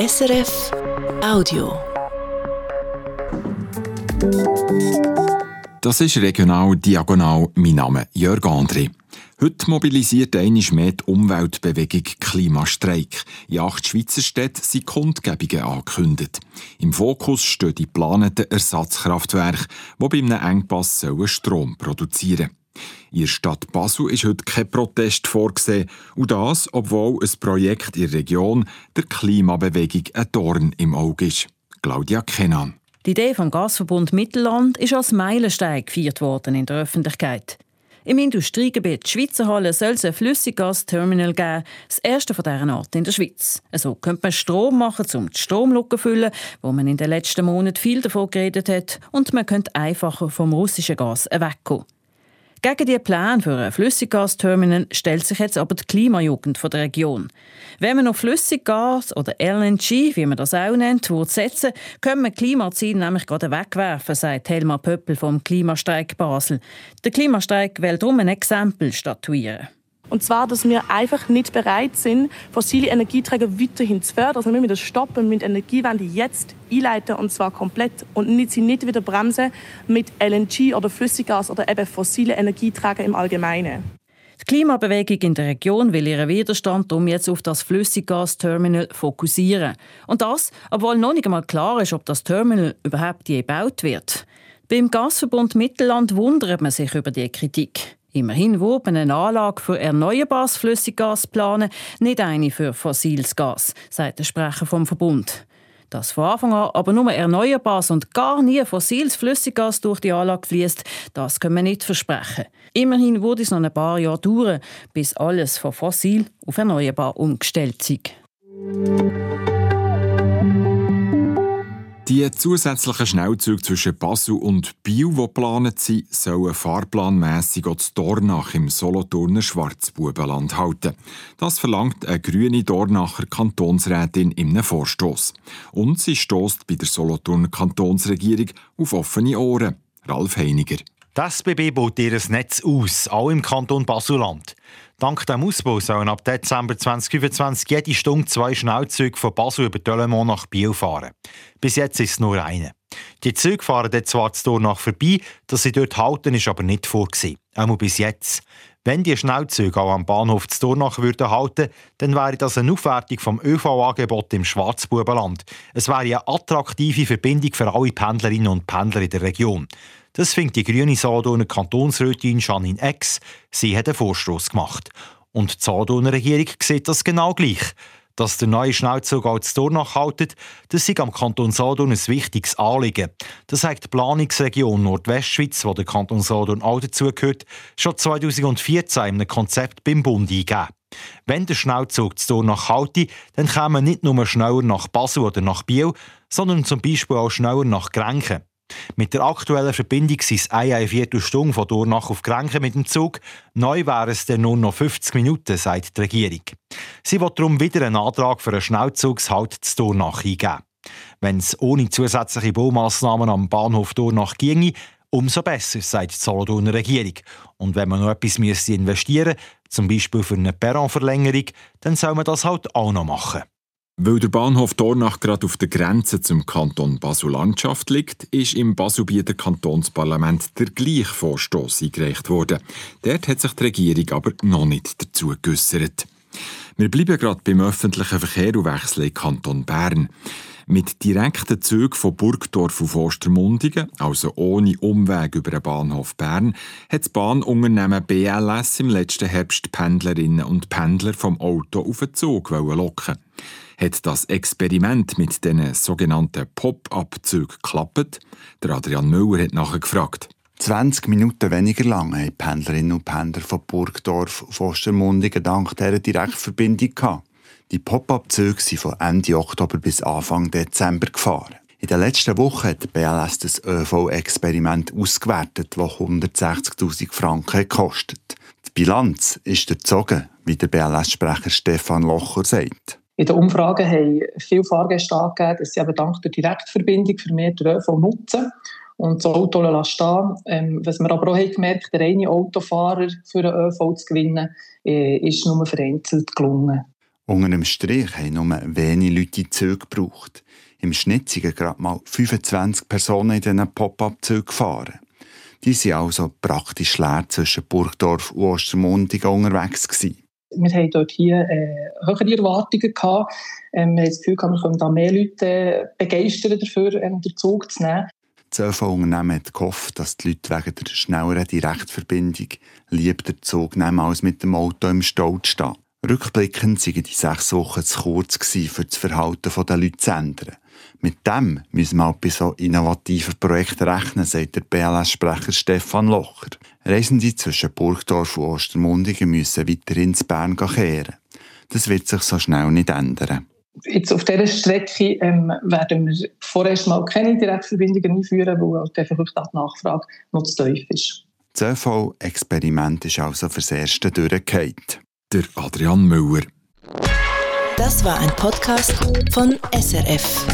SRF Audio. Das ist regional diagonal mein Name Jörg André. Heute mobilisiert einmal mehr die Umweltbewegung Klimastreik. In acht Schweizer Städten sind Kundgebungen angekündigt. Im Fokus stehen die geplanten Ersatzkraftwerke, die bei einem Engpass Strom produzieren sollen. In der Stadt Basel ist heute kein Protest vorgesehen. Und das, obwohl ein Projekt in der Region der Klimabewegung ein Dorn im Auge ist. Claudia Kenan. Die Idee vom Gasverbund Mittelland ist als Meilenstein gefeiert worden in der Öffentlichkeit. Im Industriegebiet Schweizer Halle soll es ein Flüssiggasterminal geben, das erste von dieser Art in der Schweiz. So könnte man Strom machen, um die Stromlücke zu füllen, wo man in den letzten Monaten viel davon geredet hat, und man könnte einfacher vom russischen Gas wegkommen. Gegen die Pläne für ein Flüssiggasterminal stellt sich jetzt aber die Klimajugend der Region. Wenn man auf Flüssiggas oder LNG, wie man das auch nennt, setzen können wir Klimaziele nämlich gerade wegwerfen, sagt Helma Pöppel vom Klimastreik Basel. Der Klimastreik will darum ein Exempel statuieren. Und zwar, dass wir einfach nicht bereit sind, fossile Energieträger weiterhin zu fördern. Also wir müssen das stoppen, mit Energiewende jetzt einleiten und zwar komplett und nicht, sie nicht wieder bremsen mit LNG oder Flüssiggas oder eben fossile Energieträger im Allgemeinen. Die Klimabewegung in der Region will ihren Widerstand um jetzt auf das Flüssiggasterminal fokussieren. Und das, obwohl noch nicht einmal klar ist, ob das Terminal überhaupt je gebaut wird. Beim Gasverbund Mittelland wundert man sich über die Kritik. Immerhin wurde eine Anlage für erneuerbares Flüssiggas planen, nicht eine für fossiles Gas, sagt der Sprecher vom Verbund. Dass von Anfang an aber nur erneuerbares und gar nie fossiles Flüssiggas durch die Anlage fließt, das können wir nicht versprechen. Immerhin wurde es noch ein paar Jahre dauern, bis alles von fossil auf erneuerbar umgestellt ist. Die zusätzlichen Schnellzüge zwischen Basel und Biel, die geplant sind, sollen fahrplanmässig auch zu Dornach im Solothurner Schwarzbubenland halten. Das verlangt eine grüne Dornacher Kantonsrätin in einem Vorstoß. Und sie stößt bei der Solothurner Kantonsregierung auf offene Ohren. Ralf Heiniger. Das SBB baut ihr Netz aus, auch im Kanton Basuland. Dank dem Ausbau sollen ab Dezember 2025 jede Stunde zwei Schnellzüge von Basel über Delemont nach Biel fahren. Bis jetzt ist es nur eine. Die Züge fahren dort zwar zu nach vorbei, dass sie dort halten, ist aber nicht vorgesehen. Auch bis jetzt. Wenn die Schnellzüge auch am Bahnhof zu Dornach würden halten, dann wäre das eine Aufwertung vom ÖV-Angebot im Schwarzbubenland. Es wäre eine attraktive Verbindung für alle Pendlerinnen und Pendler in der Region. Das findet die grüne Solothurner Kantonsrätin Janine Ex. Sie hat einen Vorstoß gemacht. Und die Solothurner Regierung sieht das genau gleich. Dass der neue Schnellzug als Dornach haltet, das ist am Kanton Solothurn ein wichtiges Anliegen. Das sagt die Planungsregion Nordwestschweiz, wo der Kanton Solothurn auch dazugehört, schon 2014 in einem Konzept beim Bund eingegeben. Wenn der Schnellzug zu Dornach halte, dann kommen nicht nur schneller nach Basel oder nach Biel, sondern zum Beispiel auch schneller nach Grenchen. Mit der aktuellen Verbindung sind es eine Viertelstunde von Dornach auf Grenchen mit dem Zug. Neu wären es dann nur noch 50 Minuten, sagt die Regierung. Sie will darum wieder einen Antrag für einen Schnellzugshalt zu Dornach eingeben. Wenn es ohne zusätzliche Baumaßnahmen am Bahnhof Dornach ginge, umso besser, sagt die Solothurner Regierung. Und wenn man noch etwas investieren müsste, zum Beispiel für eine Perronverlängerung, dann soll man das halt auch noch machen. Weil der Bahnhof Dornach gerade auf der Grenze zum Kanton Basel-Landschaft liegt, ist im Baselbieter Kantonsparlament der gleiche Vorstoß eingereicht worden. Dort hat sich die Regierung aber noch nicht dazu geäussert. Wir bleiben gerade beim öffentlichen Verkehr und wechseln in Kanton Bern. Mit direkten Zügen von Burgdorf auf Ostermundigen, also ohne Umweg über den Bahnhof Bern, hat das Bahnunternehmen BLS im letzten Herbst Pendlerinnen und Pendler vom Auto auf den Zug locken hat das Experiment mit den sogenannten Pop-up-Zügen geklappt? Der Adrian Müller hat nachher gefragt. 20 Minuten weniger lang haben Pendlerinnen und Pendler von Burgdorf auf Ostermundigen dank dieser Direktverbindung gehabt. Die Pop-up-Züge sind von Ende Oktober bis Anfang Dezember gefahren. In der letzten Woche hat die BLS das ÖV-Experiment ausgewertet, das 160.000 Franken gekostet. Die Bilanz ist erzogen, wie der BLS-Sprecher Stefan Locher sagt. In den Umfragen haben viele Fahrgäste angegeben, dass sie eben dank der Direktverbindung für mehr den ÖV nutzen und das Auto stehen ähm, Was wir aber auch haben gemerkt der reine Autofahrer für den ÖV zu gewinnen, äh, ist nur vereinzelt gelungen. Unter dem Strich haben nur wenige Leute die Züge gebraucht. Im Schnitt sind gerade mal 25 Personen in diesen Pop-up-Zügen gefahren. Die waren also praktisch leer zwischen Burgdorf und Ostermundigen unterwegs. Gewesen. Wir haben dort hier äh, höhere Erwartungen gehabt. Ähm, wir haben das Gefühl, wir können da mehr Leute begeistern dafür, ähm, den Zug zu nehmen. Das ÖV-Unternehmen hat gehofft, dass die Leute wegen der schnelleren Direktverbindung lieber den Zug nehmen, als mit dem Auto im Stau zu stehen. Rückblickend waren die sechs Wochen zu kurz für das Verhalten der Leute zu ändern. Mit dem müssen wir auch bei so innovativen Projekten rechnen, sagt der BLS-Sprecher Stefan Locher. Reisende zwischen Burgdorf und Ostermundigen müssen weiter ins Bern kehren. Das wird sich so schnell nicht ändern. Jetzt auf dieser Strecke ähm, werden wir vorerst mal keine Direktverbindungen einführen, weil halt einfach die Nachfrage noch zu tief ist. Das ÖV-Experiment ist also fürs Erste durchgefallen. Der Adrian Müller. Das war ein Podcast von SRF.